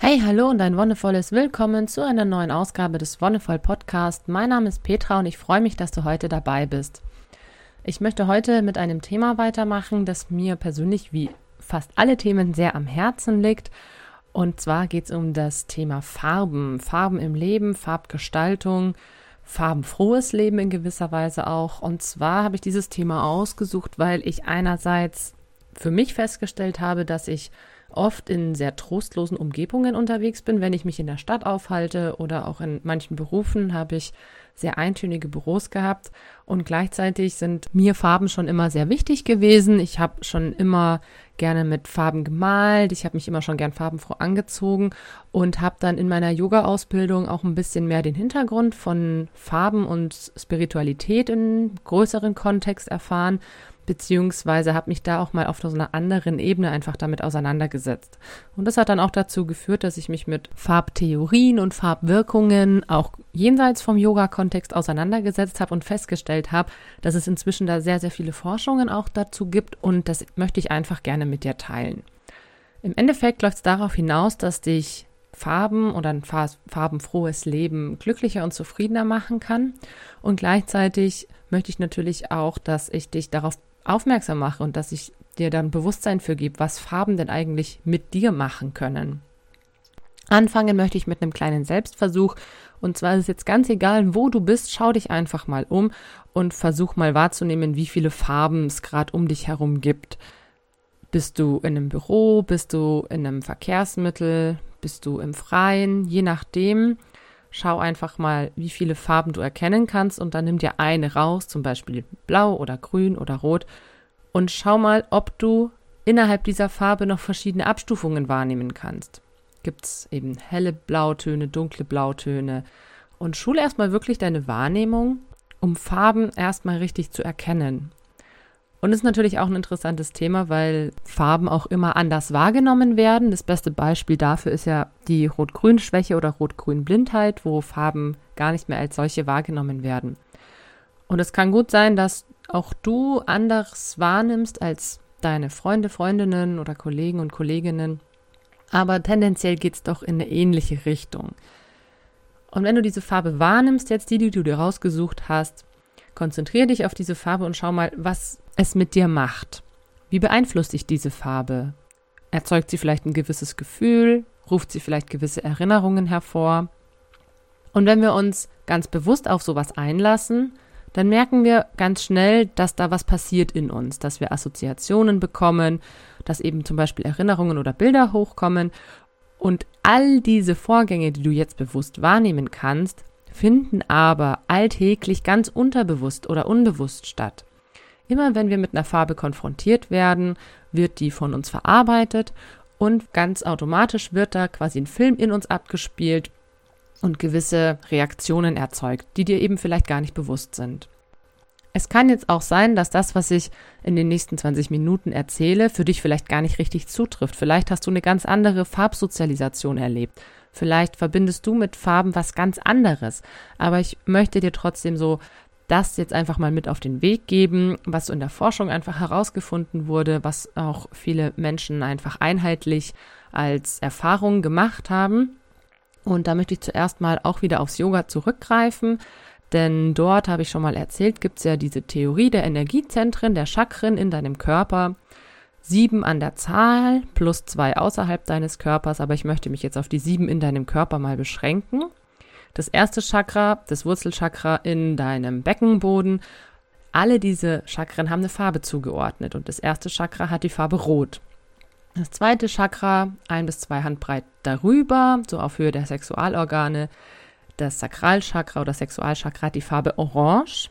Hey, hallo und ein wundervolles Willkommen zu einer neuen Ausgabe des Wonnevoll Podcast. Mein Name ist Petra und ich freue mich, dass du heute dabei bist. Ich möchte heute mit einem Thema weitermachen, das mir persönlich wie fast alle Themen sehr am Herzen liegt. Und zwar geht es um das Thema Farben. Farben im Leben, Farbgestaltung, farbenfrohes Leben in gewisser Weise auch. Und zwar habe ich dieses Thema ausgesucht, weil ich einerseits für mich festgestellt habe, dass ich oft in sehr trostlosen Umgebungen unterwegs bin. Wenn ich mich in der Stadt aufhalte oder auch in manchen Berufen, habe ich sehr eintönige Büros gehabt und gleichzeitig sind mir Farben schon immer sehr wichtig gewesen. Ich habe schon immer gerne mit Farben gemalt, ich habe mich immer schon gern farbenfroh angezogen und habe dann in meiner Yoga-Ausbildung auch ein bisschen mehr den Hintergrund von Farben und Spiritualität in größeren Kontext erfahren beziehungsweise habe mich da auch mal auf so einer anderen Ebene einfach damit auseinandergesetzt. Und das hat dann auch dazu geführt, dass ich mich mit Farbtheorien und Farbwirkungen auch jenseits vom Yoga-Kontext auseinandergesetzt habe und festgestellt habe, dass es inzwischen da sehr, sehr viele Forschungen auch dazu gibt und das möchte ich einfach gerne mit dir teilen. Im Endeffekt läuft es darauf hinaus, dass dich Farben oder ein farbenfrohes Leben glücklicher und zufriedener machen kann. Und gleichzeitig möchte ich natürlich auch, dass ich dich darauf aufmerksam mache und dass ich dir dann Bewusstsein für gebe, was Farben denn eigentlich mit dir machen können. Anfangen möchte ich mit einem kleinen Selbstversuch. Und zwar ist es jetzt ganz egal, wo du bist, schau dich einfach mal um und versuch mal wahrzunehmen, wie viele Farben es gerade um dich herum gibt. Bist du in einem Büro, bist du in einem Verkehrsmittel, bist du im Freien, je nachdem. Schau einfach mal, wie viele Farben du erkennen kannst und dann nimm dir eine raus, zum Beispiel blau oder grün oder rot und schau mal, ob du innerhalb dieser Farbe noch verschiedene Abstufungen wahrnehmen kannst. Gibt es eben helle Blautöne, dunkle Blautöne und schule erstmal wirklich deine Wahrnehmung, um Farben erstmal richtig zu erkennen. Und ist natürlich auch ein interessantes Thema, weil Farben auch immer anders wahrgenommen werden. Das beste Beispiel dafür ist ja die Rot-Grün-Schwäche oder Rot-Grün-Blindheit, wo Farben gar nicht mehr als solche wahrgenommen werden. Und es kann gut sein, dass auch du anders wahrnimmst als deine Freunde, Freundinnen oder Kollegen und Kolleginnen. Aber tendenziell geht es doch in eine ähnliche Richtung. Und wenn du diese Farbe wahrnimmst, jetzt die, die du dir rausgesucht hast, konzentriere dich auf diese Farbe und schau mal, was es mit dir macht. Wie beeinflusst dich diese Farbe? Erzeugt sie vielleicht ein gewisses Gefühl? Ruft sie vielleicht gewisse Erinnerungen hervor? Und wenn wir uns ganz bewusst auf sowas einlassen, dann merken wir ganz schnell, dass da was passiert in uns, dass wir Assoziationen bekommen, dass eben zum Beispiel Erinnerungen oder Bilder hochkommen. Und all diese Vorgänge, die du jetzt bewusst wahrnehmen kannst, finden aber alltäglich ganz unterbewusst oder unbewusst statt. Immer wenn wir mit einer Farbe konfrontiert werden, wird die von uns verarbeitet und ganz automatisch wird da quasi ein Film in uns abgespielt und gewisse Reaktionen erzeugt, die dir eben vielleicht gar nicht bewusst sind. Es kann jetzt auch sein, dass das, was ich in den nächsten 20 Minuten erzähle, für dich vielleicht gar nicht richtig zutrifft. Vielleicht hast du eine ganz andere Farbsozialisation erlebt. Vielleicht verbindest du mit Farben was ganz anderes. Aber ich möchte dir trotzdem so das jetzt einfach mal mit auf den Weg geben, was in der Forschung einfach herausgefunden wurde, was auch viele Menschen einfach einheitlich als Erfahrung gemacht haben. Und da möchte ich zuerst mal auch wieder aufs Yoga zurückgreifen, denn dort habe ich schon mal erzählt, gibt es ja diese Theorie der Energiezentren, der Chakren in deinem Körper. Sieben an der Zahl plus zwei außerhalb deines Körpers, aber ich möchte mich jetzt auf die sieben in deinem Körper mal beschränken das erste Chakra, das Wurzelchakra in deinem Beckenboden. Alle diese Chakren haben eine Farbe zugeordnet und das erste Chakra hat die Farbe Rot. Das zweite Chakra, ein bis zwei Handbreit darüber, so auf Höhe der Sexualorgane. Das Sakralchakra oder Sexualchakra hat die Farbe Orange.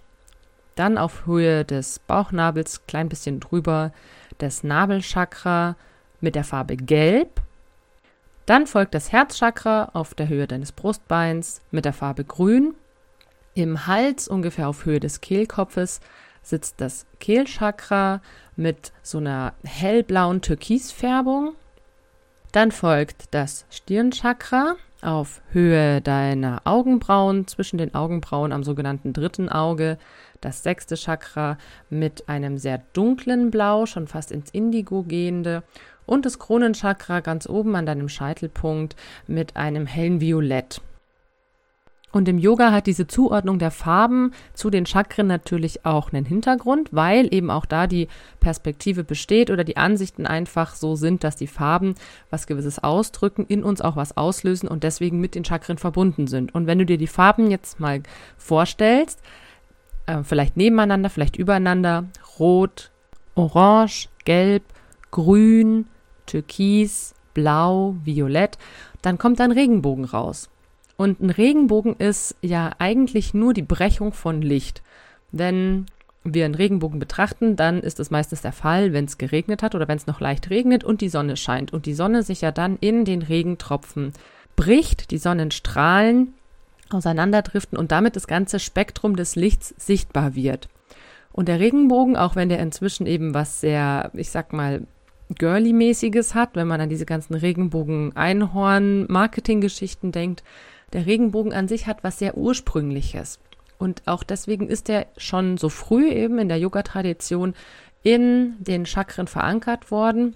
Dann auf Höhe des Bauchnabels, klein bisschen drüber, das Nabelchakra mit der Farbe Gelb. Dann folgt das Herzchakra auf der Höhe deines Brustbeins mit der Farbe Grün. Im Hals, ungefähr auf Höhe des Kehlkopfes, sitzt das Kehlchakra mit so einer hellblauen Türkisfärbung. Dann folgt das Stirnchakra auf Höhe deiner Augenbrauen, zwischen den Augenbrauen am sogenannten dritten Auge. Das sechste Chakra mit einem sehr dunklen Blau, schon fast ins Indigo gehende und das Kronenchakra ganz oben an deinem Scheitelpunkt mit einem hellen Violett. Und im Yoga hat diese Zuordnung der Farben zu den Chakren natürlich auch einen Hintergrund, weil eben auch da die Perspektive besteht oder die Ansichten einfach so sind, dass die Farben was Gewisses ausdrücken, in uns auch was auslösen und deswegen mit den Chakren verbunden sind. Und wenn du dir die Farben jetzt mal vorstellst, äh, vielleicht nebeneinander, vielleicht übereinander, rot, orange, gelb, grün, türkis, blau, violett, dann kommt ein Regenbogen raus. Und ein Regenbogen ist ja eigentlich nur die Brechung von Licht. Wenn wir einen Regenbogen betrachten, dann ist es meistens der Fall, wenn es geregnet hat oder wenn es noch leicht regnet und die Sonne scheint und die Sonne sich ja dann in den Regentropfen bricht, die Sonnenstrahlen auseinanderdriften und damit das ganze Spektrum des Lichts sichtbar wird. Und der Regenbogen, auch wenn der inzwischen eben was sehr, ich sag mal, girly-mäßiges hat, wenn man an diese ganzen Regenbogen-Einhorn-Marketing-Geschichten denkt, der Regenbogen an sich hat was sehr Ursprüngliches. Und auch deswegen ist er schon so früh eben in der Yoga-Tradition in den Chakren verankert worden,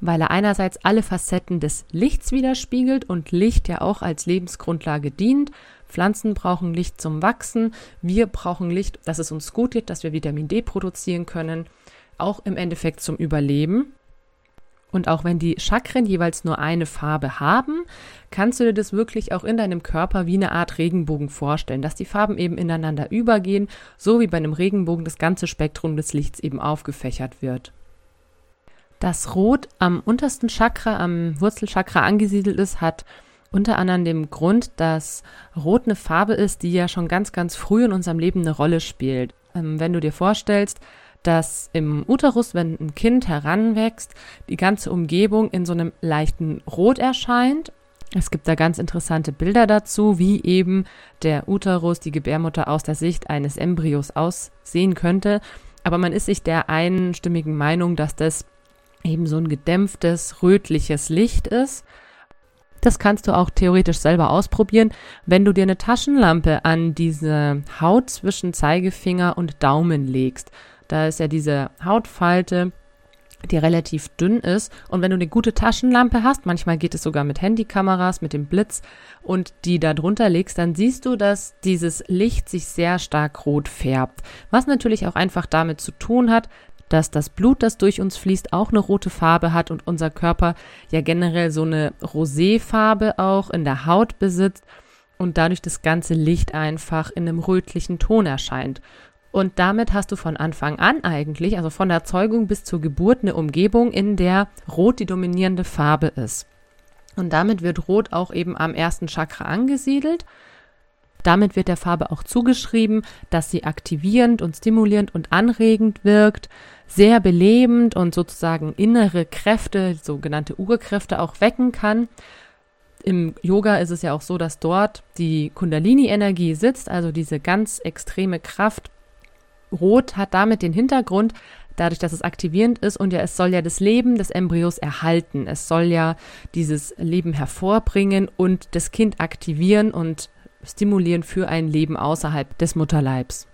weil er einerseits alle Facetten des Lichts widerspiegelt und Licht ja auch als Lebensgrundlage dient. Pflanzen brauchen Licht zum Wachsen, wir brauchen Licht, dass es uns gut geht, dass wir Vitamin D produzieren können, auch im Endeffekt zum Überleben. Und auch wenn die Chakren jeweils nur eine Farbe haben, kannst du dir das wirklich auch in deinem Körper wie eine Art Regenbogen vorstellen, dass die Farben eben ineinander übergehen, so wie bei einem Regenbogen das ganze Spektrum des Lichts eben aufgefächert wird. Das Rot am untersten Chakra, am Wurzelchakra angesiedelt ist, hat unter anderem den Grund, dass Rot eine Farbe ist, die ja schon ganz, ganz früh in unserem Leben eine Rolle spielt. Ähm, wenn du dir vorstellst, dass im Uterus, wenn ein Kind heranwächst, die ganze Umgebung in so einem leichten Rot erscheint. Es gibt da ganz interessante Bilder dazu, wie eben der Uterus, die Gebärmutter aus der Sicht eines Embryos aussehen könnte. Aber man ist sich der einstimmigen Meinung, dass das eben so ein gedämpftes, rötliches Licht ist. Das kannst du auch theoretisch selber ausprobieren, wenn du dir eine Taschenlampe an diese Haut zwischen Zeigefinger und Daumen legst. Da ist ja diese Hautfalte, die relativ dünn ist. Und wenn du eine gute Taschenlampe hast, manchmal geht es sogar mit Handykameras, mit dem Blitz und die da drunter legst, dann siehst du, dass dieses Licht sich sehr stark rot färbt. Was natürlich auch einfach damit zu tun hat, dass das Blut, das durch uns fließt, auch eine rote Farbe hat und unser Körper ja generell so eine Roséfarbe auch in der Haut besitzt und dadurch das ganze Licht einfach in einem rötlichen Ton erscheint. Und damit hast du von Anfang an eigentlich, also von der Zeugung bis zur Geburt, eine Umgebung, in der Rot die dominierende Farbe ist. Und damit wird Rot auch eben am ersten Chakra angesiedelt. Damit wird der Farbe auch zugeschrieben, dass sie aktivierend und stimulierend und anregend wirkt, sehr belebend und sozusagen innere Kräfte, sogenannte Urkräfte auch wecken kann. Im Yoga ist es ja auch so, dass dort die Kundalini-Energie sitzt, also diese ganz extreme Kraft, Rot hat damit den Hintergrund, dadurch, dass es aktivierend ist und ja, es soll ja das Leben des Embryos erhalten. Es soll ja dieses Leben hervorbringen und das Kind aktivieren und stimulieren für ein Leben außerhalb des Mutterleibs.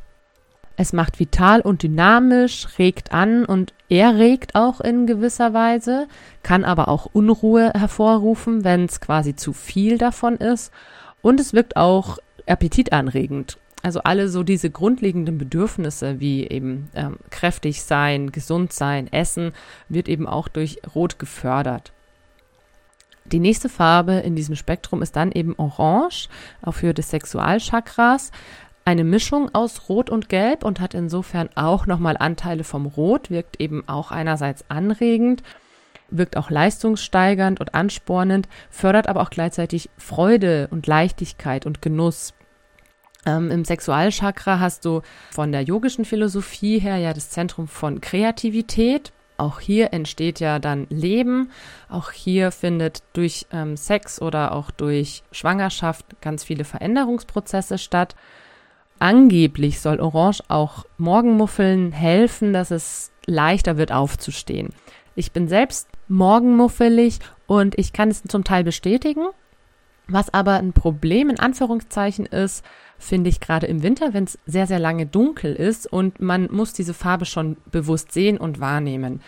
Es macht vital und dynamisch, regt an und er regt auch in gewisser Weise, kann aber auch Unruhe hervorrufen, wenn es quasi zu viel davon ist. Und es wirkt auch appetitanregend. Also alle so diese grundlegenden Bedürfnisse wie eben ähm, kräftig sein, gesund sein, essen, wird eben auch durch Rot gefördert. Die nächste Farbe in diesem Spektrum ist dann eben Orange auf Höhe des Sexualchakras. Eine Mischung aus Rot und Gelb und hat insofern auch nochmal Anteile vom Rot, wirkt eben auch einerseits anregend, wirkt auch leistungssteigernd und anspornend, fördert aber auch gleichzeitig Freude und Leichtigkeit und Genuss. Ähm, Im Sexualchakra hast du von der yogischen Philosophie her ja das Zentrum von Kreativität. Auch hier entsteht ja dann Leben. Auch hier findet durch ähm, Sex oder auch durch Schwangerschaft ganz viele Veränderungsprozesse statt. Angeblich soll Orange auch Morgenmuffeln helfen, dass es leichter wird aufzustehen. Ich bin selbst morgenmuffelig und ich kann es zum Teil bestätigen. Was aber ein Problem in Anführungszeichen ist, finde ich gerade im Winter, wenn es sehr, sehr lange dunkel ist und man muss diese Farbe schon bewusst sehen und wahrnehmen.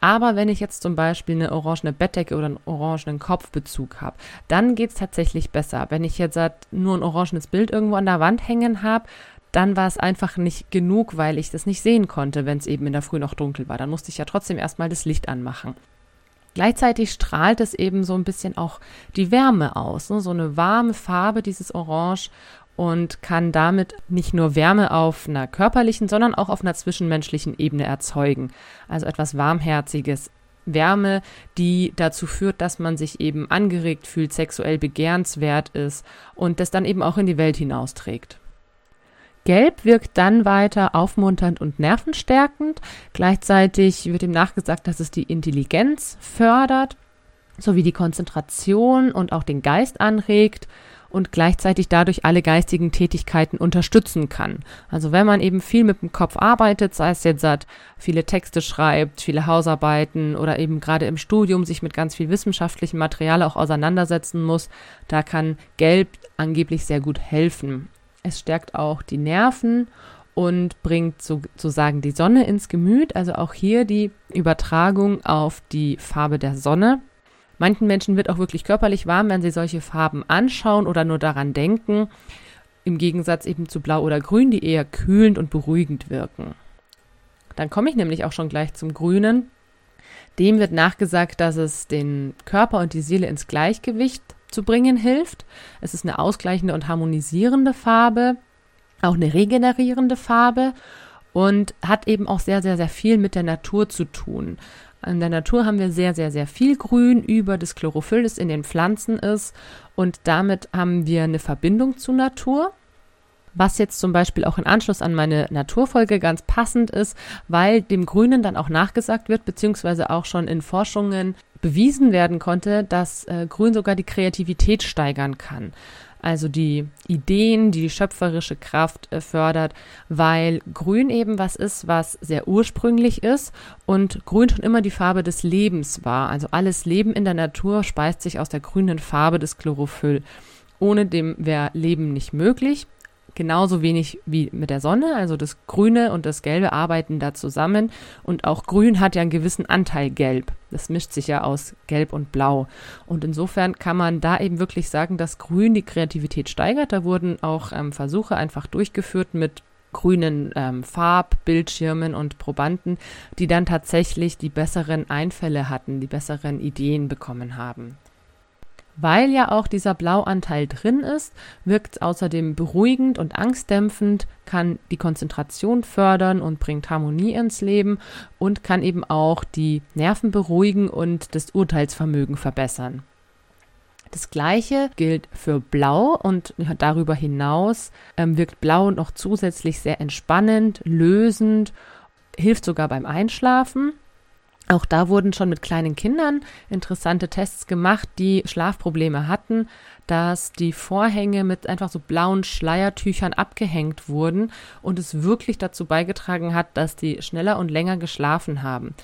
Aber wenn ich jetzt zum Beispiel eine orangene Bettdecke oder einen orangenen Kopfbezug habe, dann geht es tatsächlich besser. Wenn ich jetzt nur ein orangenes Bild irgendwo an der Wand hängen habe, dann war es einfach nicht genug, weil ich das nicht sehen konnte, wenn es eben in der Früh noch dunkel war. Dann musste ich ja trotzdem erstmal das Licht anmachen. Gleichzeitig strahlt es eben so ein bisschen auch die Wärme aus, ne? so eine warme Farbe, dieses Orange und kann damit nicht nur Wärme auf einer körperlichen, sondern auch auf einer zwischenmenschlichen Ebene erzeugen. Also etwas Warmherziges, Wärme, die dazu führt, dass man sich eben angeregt fühlt, sexuell begehrenswert ist und das dann eben auch in die Welt hinausträgt. Gelb wirkt dann weiter aufmunternd und nervenstärkend. Gleichzeitig wird ihm nachgesagt, dass es die Intelligenz fördert, sowie die Konzentration und auch den Geist anregt und gleichzeitig dadurch alle geistigen Tätigkeiten unterstützen kann. Also wenn man eben viel mit dem Kopf arbeitet, sei es jetzt hat, viele Texte schreibt, viele Hausarbeiten oder eben gerade im Studium sich mit ganz viel wissenschaftlichem Material auch auseinandersetzen muss, da kann Gelb angeblich sehr gut helfen. Es stärkt auch die Nerven und bringt sozusagen die Sonne ins Gemüt. Also auch hier die Übertragung auf die Farbe der Sonne. Manchen Menschen wird auch wirklich körperlich warm, wenn sie solche Farben anschauen oder nur daran denken. Im Gegensatz eben zu Blau oder Grün, die eher kühlend und beruhigend wirken. Dann komme ich nämlich auch schon gleich zum Grünen. Dem wird nachgesagt, dass es den Körper und die Seele ins Gleichgewicht zu bringen hilft. Es ist eine ausgleichende und harmonisierende Farbe, auch eine regenerierende Farbe und hat eben auch sehr, sehr, sehr viel mit der Natur zu tun. In der Natur haben wir sehr, sehr, sehr viel Grün über das Chlorophyll, das in den Pflanzen ist. Und damit haben wir eine Verbindung zur Natur. Was jetzt zum Beispiel auch in Anschluss an meine Naturfolge ganz passend ist, weil dem Grünen dann auch nachgesagt wird, beziehungsweise auch schon in Forschungen bewiesen werden konnte, dass äh, Grün sogar die Kreativität steigern kann. Also die Ideen, die schöpferische Kraft äh, fördert, weil Grün eben was ist, was sehr ursprünglich ist und Grün schon immer die Farbe des Lebens war. Also alles Leben in der Natur speist sich aus der grünen Farbe des Chlorophyll. Ohne dem wäre Leben nicht möglich genauso wenig wie mit der Sonne. Also das Grüne und das Gelbe arbeiten da zusammen. Und auch Grün hat ja einen gewissen Anteil Gelb. Das mischt sich ja aus Gelb und Blau. Und insofern kann man da eben wirklich sagen, dass Grün die Kreativität steigert. Da wurden auch ähm, Versuche einfach durchgeführt mit grünen ähm, Farbbildschirmen und Probanden, die dann tatsächlich die besseren Einfälle hatten, die besseren Ideen bekommen haben. Weil ja auch dieser Blauanteil drin ist, wirkt es außerdem beruhigend und angstdämpfend, kann die Konzentration fördern und bringt Harmonie ins Leben und kann eben auch die Nerven beruhigen und das Urteilsvermögen verbessern. Das gleiche gilt für Blau und darüber hinaus ähm, wirkt Blau noch zusätzlich sehr entspannend, lösend, hilft sogar beim Einschlafen auch da wurden schon mit kleinen Kindern interessante Tests gemacht, die Schlafprobleme hatten, dass die Vorhänge mit einfach so blauen Schleiertüchern abgehängt wurden und es wirklich dazu beigetragen hat, dass die schneller und länger geschlafen haben.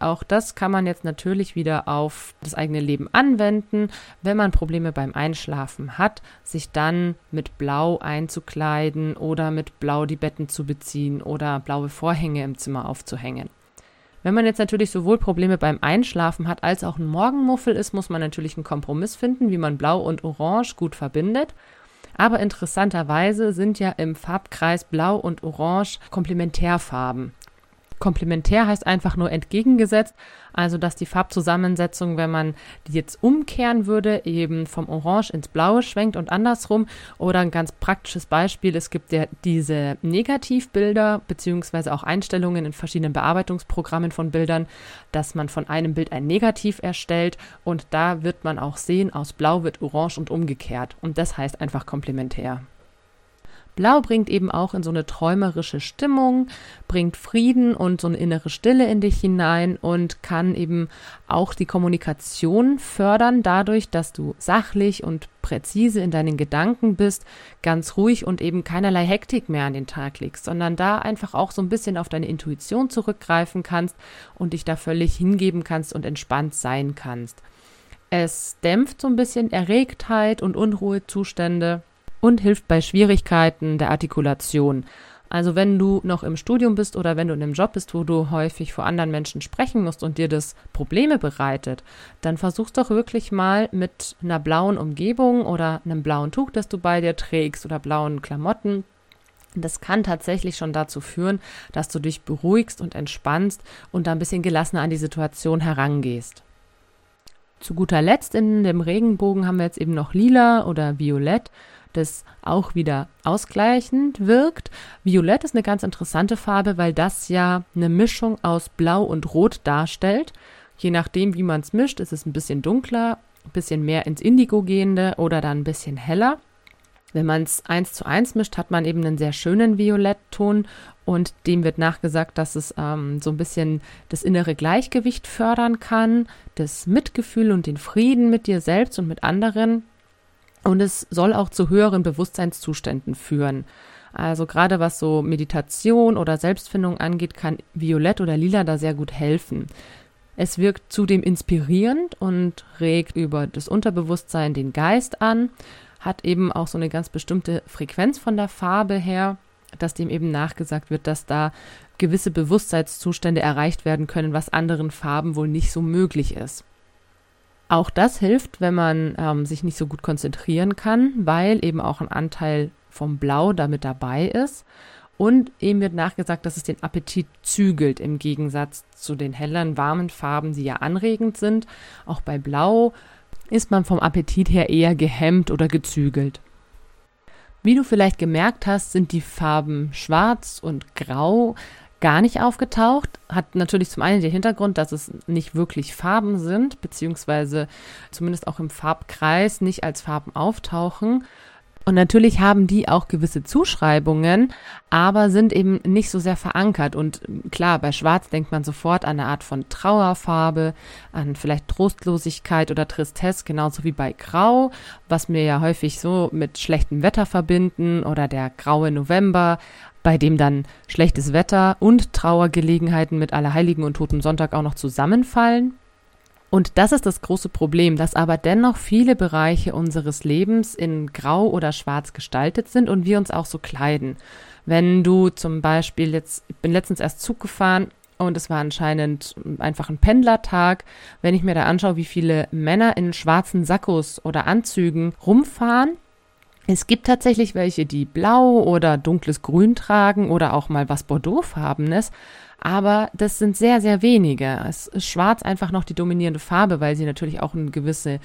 Auch das kann man jetzt natürlich wieder auf das eigene Leben anwenden, wenn man Probleme beim Einschlafen hat, sich dann mit Blau einzukleiden oder mit Blau die Betten zu beziehen oder blaue Vorhänge im Zimmer aufzuhängen. Wenn man jetzt natürlich sowohl Probleme beim Einschlafen hat als auch ein Morgenmuffel ist, muss man natürlich einen Kompromiss finden, wie man Blau und Orange gut verbindet. Aber interessanterweise sind ja im Farbkreis Blau und Orange Komplementärfarben. Komplementär heißt einfach nur entgegengesetzt, also dass die Farbzusammensetzung, wenn man die jetzt umkehren würde, eben vom Orange ins Blaue schwenkt und andersrum. Oder ein ganz praktisches Beispiel, es gibt ja diese Negativbilder beziehungsweise auch Einstellungen in verschiedenen Bearbeitungsprogrammen von Bildern, dass man von einem Bild ein Negativ erstellt und da wird man auch sehen, aus Blau wird Orange und umgekehrt. Und das heißt einfach komplementär. Blau bringt eben auch in so eine träumerische Stimmung, bringt Frieden und so eine innere Stille in dich hinein und kann eben auch die Kommunikation fördern, dadurch, dass du sachlich und präzise in deinen Gedanken bist, ganz ruhig und eben keinerlei Hektik mehr an den Tag legst, sondern da einfach auch so ein bisschen auf deine Intuition zurückgreifen kannst und dich da völlig hingeben kannst und entspannt sein kannst. Es dämpft so ein bisschen Erregtheit und Unruhezustände und hilft bei Schwierigkeiten der Artikulation. Also wenn du noch im Studium bist oder wenn du in einem Job bist, wo du häufig vor anderen Menschen sprechen musst und dir das Probleme bereitet, dann versuch's doch wirklich mal mit einer blauen Umgebung oder einem blauen Tuch, das du bei dir trägst oder blauen Klamotten. Das kann tatsächlich schon dazu führen, dass du dich beruhigst und entspannst und da ein bisschen gelassener an die Situation herangehst. Zu guter Letzt in dem Regenbogen haben wir jetzt eben noch lila oder violett das auch wieder ausgleichend wirkt. Violett ist eine ganz interessante Farbe, weil das ja eine Mischung aus Blau und Rot darstellt. Je nachdem, wie man es mischt, ist es ein bisschen dunkler, ein bisschen mehr ins Indigo gehende oder dann ein bisschen heller. Wenn man es eins zu eins mischt, hat man eben einen sehr schönen Violettton und dem wird nachgesagt, dass es ähm, so ein bisschen das innere Gleichgewicht fördern kann, das Mitgefühl und den Frieden mit dir selbst und mit anderen. Und es soll auch zu höheren Bewusstseinszuständen führen. Also gerade was so Meditation oder Selbstfindung angeht, kann Violett oder Lila da sehr gut helfen. Es wirkt zudem inspirierend und regt über das Unterbewusstsein den Geist an, hat eben auch so eine ganz bestimmte Frequenz von der Farbe her, dass dem eben nachgesagt wird, dass da gewisse Bewusstseinszustände erreicht werden können, was anderen Farben wohl nicht so möglich ist. Auch das hilft, wenn man ähm, sich nicht so gut konzentrieren kann, weil eben auch ein Anteil vom Blau damit dabei ist. Und eben wird nachgesagt, dass es den Appetit zügelt, im Gegensatz zu den helleren, warmen Farben, die ja anregend sind. Auch bei Blau ist man vom Appetit her eher gehemmt oder gezügelt. Wie du vielleicht gemerkt hast, sind die Farben Schwarz und Grau gar nicht aufgetaucht. Hat natürlich zum einen den Hintergrund, dass es nicht wirklich Farben sind, beziehungsweise zumindest auch im Farbkreis nicht als Farben auftauchen. Und natürlich haben die auch gewisse Zuschreibungen, aber sind eben nicht so sehr verankert. Und klar, bei Schwarz denkt man sofort an eine Art von Trauerfarbe, an vielleicht Trostlosigkeit oder Tristesse, genauso wie bei Grau, was wir ja häufig so mit schlechtem Wetter verbinden oder der graue November, bei dem dann schlechtes Wetter und Trauergelegenheiten mit Allerheiligen und Toten Sonntag auch noch zusammenfallen. Und das ist das große Problem, dass aber dennoch viele Bereiche unseres Lebens in grau oder schwarz gestaltet sind und wir uns auch so kleiden. Wenn du zum Beispiel jetzt, ich bin letztens erst Zug gefahren und es war anscheinend einfach ein Pendlertag. Wenn ich mir da anschaue, wie viele Männer in schwarzen Sakkos oder Anzügen rumfahren, es gibt tatsächlich welche, die blau oder dunkles Grün tragen oder auch mal was Bordeauxfarbenes aber das sind sehr, sehr wenige. Es ist schwarz einfach noch die dominierende Farbe, weil sie natürlich auch eine gewisse,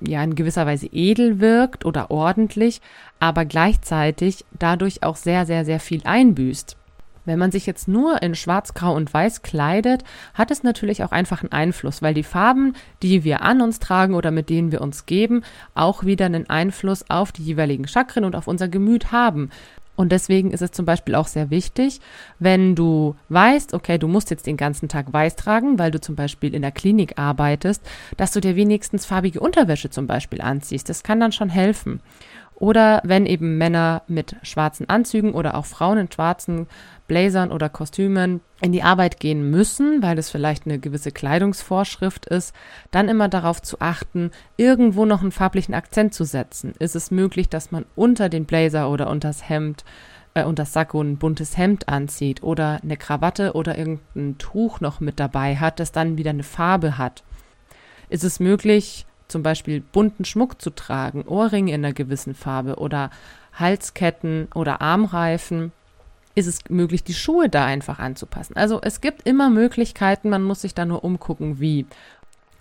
ja, in gewisser Weise edel wirkt oder ordentlich, aber gleichzeitig dadurch auch sehr, sehr, sehr viel einbüßt. Wenn man sich jetzt nur in Schwarz, Grau und Weiß kleidet, hat es natürlich auch einfach einen Einfluss, weil die Farben, die wir an uns tragen oder mit denen wir uns geben, auch wieder einen Einfluss auf die jeweiligen Chakren und auf unser Gemüt haben. Und deswegen ist es zum Beispiel auch sehr wichtig, wenn du weißt, okay, du musst jetzt den ganzen Tag weiß tragen, weil du zum Beispiel in der Klinik arbeitest, dass du dir wenigstens farbige Unterwäsche zum Beispiel anziehst. Das kann dann schon helfen. Oder wenn eben Männer mit schwarzen Anzügen oder auch Frauen in schwarzen Blazern oder Kostümen in die Arbeit gehen müssen, weil es vielleicht eine gewisse Kleidungsvorschrift ist, dann immer darauf zu achten, irgendwo noch einen farblichen Akzent zu setzen. Ist es möglich, dass man unter den Blazer oder unter das Hemd äh, und das Sakko ein buntes Hemd anzieht oder eine Krawatte oder irgendein Tuch noch mit dabei hat, das dann wieder eine Farbe hat? Ist es möglich, zum Beispiel bunten Schmuck zu tragen, Ohrringe in einer gewissen Farbe oder Halsketten oder Armreifen, ist es möglich, die Schuhe da einfach anzupassen. Also es gibt immer Möglichkeiten, man muss sich da nur umgucken, wie.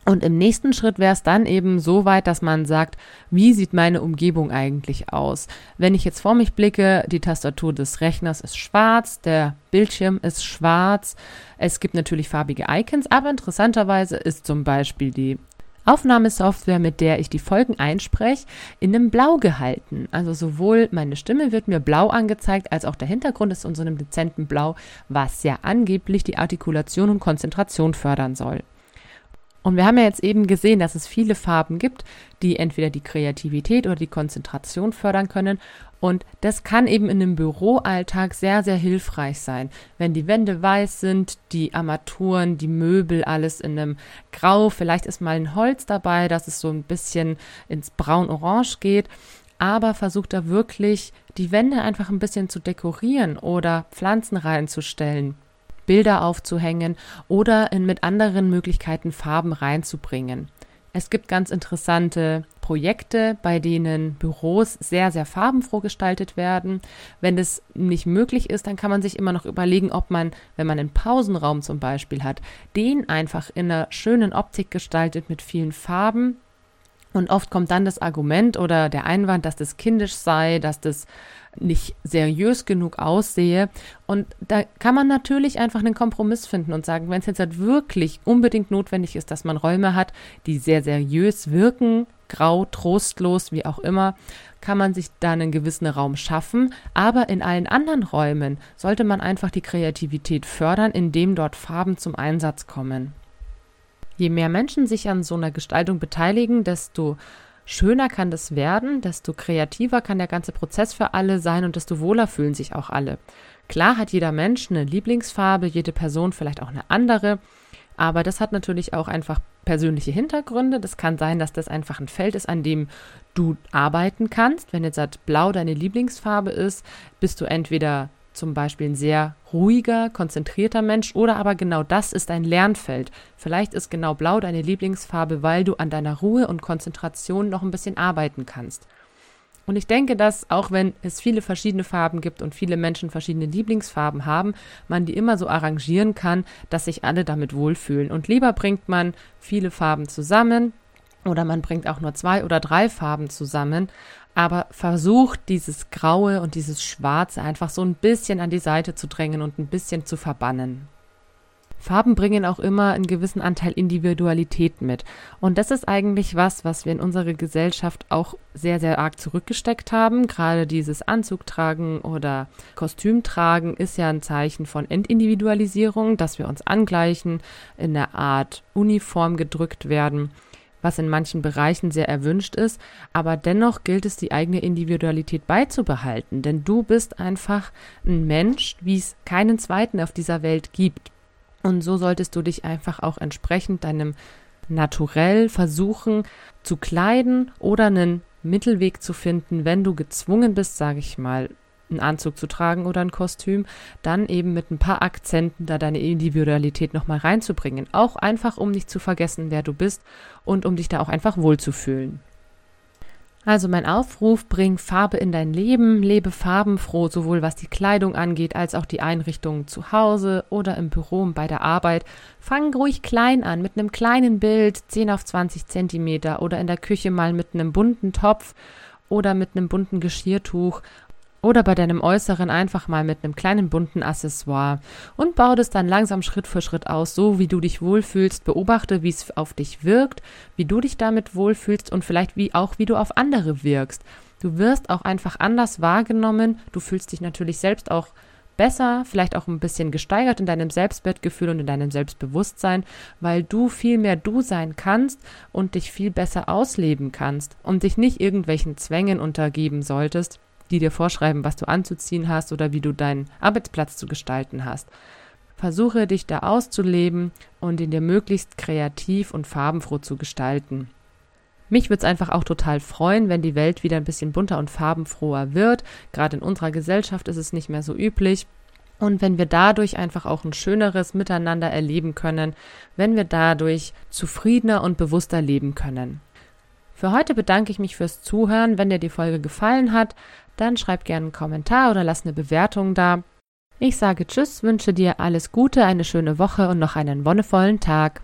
Und im nächsten Schritt wäre es dann eben so weit, dass man sagt, wie sieht meine Umgebung eigentlich aus? Wenn ich jetzt vor mich blicke, die Tastatur des Rechners ist schwarz, der Bildschirm ist schwarz, es gibt natürlich farbige Icons, aber interessanterweise ist zum Beispiel die Aufnahmesoftware, mit der ich die Folgen einspreche, in einem Blau gehalten. Also sowohl meine Stimme wird mir blau angezeigt, als auch der Hintergrund ist in so einem dezenten Blau, was ja angeblich die Artikulation und Konzentration fördern soll. Und wir haben ja jetzt eben gesehen, dass es viele Farben gibt, die entweder die Kreativität oder die Konzentration fördern können. Und das kann eben in einem Büroalltag sehr, sehr hilfreich sein. Wenn die Wände weiß sind, die Armaturen, die Möbel, alles in einem Grau, vielleicht ist mal ein Holz dabei, dass es so ein bisschen ins Braun-Orange geht. aber versuch da wirklich die Wände einfach ein bisschen zu dekorieren oder Pflanzen reinzustellen, Bilder aufzuhängen oder in, mit anderen Möglichkeiten Farben reinzubringen. Es gibt ganz interessante Projekte, bei denen Büros sehr, sehr farbenfroh gestaltet werden. Wenn das nicht möglich ist, dann kann man sich immer noch überlegen, ob man, wenn man einen Pausenraum zum Beispiel hat, den einfach in einer schönen Optik gestaltet mit vielen Farben. Und oft kommt dann das Argument oder der Einwand, dass das kindisch sei, dass das nicht seriös genug aussehe. Und da kann man natürlich einfach einen Kompromiss finden und sagen, wenn es jetzt halt wirklich unbedingt notwendig ist, dass man Räume hat, die sehr seriös wirken, grau, trostlos, wie auch immer, kann man sich da einen gewissen Raum schaffen. Aber in allen anderen Räumen sollte man einfach die Kreativität fördern, indem dort Farben zum Einsatz kommen. Je mehr Menschen sich an so einer Gestaltung beteiligen, desto schöner kann das werden, desto kreativer kann der ganze Prozess für alle sein und desto wohler fühlen sich auch alle. Klar hat jeder Mensch eine Lieblingsfarbe, jede Person vielleicht auch eine andere, aber das hat natürlich auch einfach persönliche Hintergründe. Das kann sein, dass das einfach ein Feld ist, an dem du arbeiten kannst. Wenn jetzt halt Blau deine Lieblingsfarbe ist, bist du entweder zum Beispiel ein sehr ruhiger, konzentrierter Mensch oder aber genau das ist ein Lernfeld. Vielleicht ist genau blau deine Lieblingsfarbe, weil du an deiner Ruhe und Konzentration noch ein bisschen arbeiten kannst. Und ich denke, dass auch wenn es viele verschiedene Farben gibt und viele Menschen verschiedene Lieblingsfarben haben, man die immer so arrangieren kann, dass sich alle damit wohlfühlen. Und lieber bringt man viele Farben zusammen oder man bringt auch nur zwei oder drei Farben zusammen, aber versucht dieses Graue und dieses Schwarze einfach so ein bisschen an die Seite zu drängen und ein bisschen zu verbannen. Farben bringen auch immer einen gewissen Anteil Individualität mit. Und das ist eigentlich was, was wir in unserer Gesellschaft auch sehr, sehr arg zurückgesteckt haben. Gerade dieses Anzugtragen oder Kostümtragen ist ja ein Zeichen von Entindividualisierung, dass wir uns angleichen, in der Art Uniform gedrückt werden was in manchen Bereichen sehr erwünscht ist, aber dennoch gilt es, die eigene Individualität beizubehalten, denn du bist einfach ein Mensch, wie es keinen zweiten auf dieser Welt gibt. Und so solltest du dich einfach auch entsprechend deinem Naturell versuchen zu kleiden oder einen Mittelweg zu finden, wenn du gezwungen bist, sage ich mal, einen Anzug zu tragen oder ein Kostüm, dann eben mit ein paar Akzenten da deine Individualität nochmal reinzubringen. Auch einfach, um nicht zu vergessen, wer du bist und um dich da auch einfach wohlzufühlen. Also mein Aufruf, bring Farbe in dein Leben, lebe farbenfroh, sowohl was die Kleidung angeht, als auch die Einrichtungen zu Hause oder im Büro und bei der Arbeit. Fang ruhig klein an, mit einem kleinen Bild, 10 auf 20 Zentimeter oder in der Küche mal mit einem bunten Topf oder mit einem bunten Geschirrtuch oder bei deinem Äußeren einfach mal mit einem kleinen bunten Accessoire und bau das dann langsam Schritt für Schritt aus, so wie du dich wohlfühlst. Beobachte, wie es auf dich wirkt, wie du dich damit wohlfühlst und vielleicht wie auch wie du auf andere wirkst. Du wirst auch einfach anders wahrgenommen. Du fühlst dich natürlich selbst auch besser, vielleicht auch ein bisschen gesteigert in deinem Selbstwertgefühl und in deinem Selbstbewusstsein, weil du viel mehr du sein kannst und dich viel besser ausleben kannst und dich nicht irgendwelchen Zwängen untergeben solltest die dir vorschreiben, was du anzuziehen hast oder wie du deinen Arbeitsplatz zu gestalten hast. Versuche dich da auszuleben und ihn dir möglichst kreativ und farbenfroh zu gestalten. Mich würde es einfach auch total freuen, wenn die Welt wieder ein bisschen bunter und farbenfroher wird. Gerade in unserer Gesellschaft ist es nicht mehr so üblich. Und wenn wir dadurch einfach auch ein schöneres Miteinander erleben können, wenn wir dadurch zufriedener und bewusster leben können. Für heute bedanke ich mich fürs Zuhören. Wenn dir die Folge gefallen hat, dann schreib gerne einen Kommentar oder lass eine Bewertung da. Ich sage Tschüss, wünsche dir alles Gute, eine schöne Woche und noch einen wonnevollen Tag.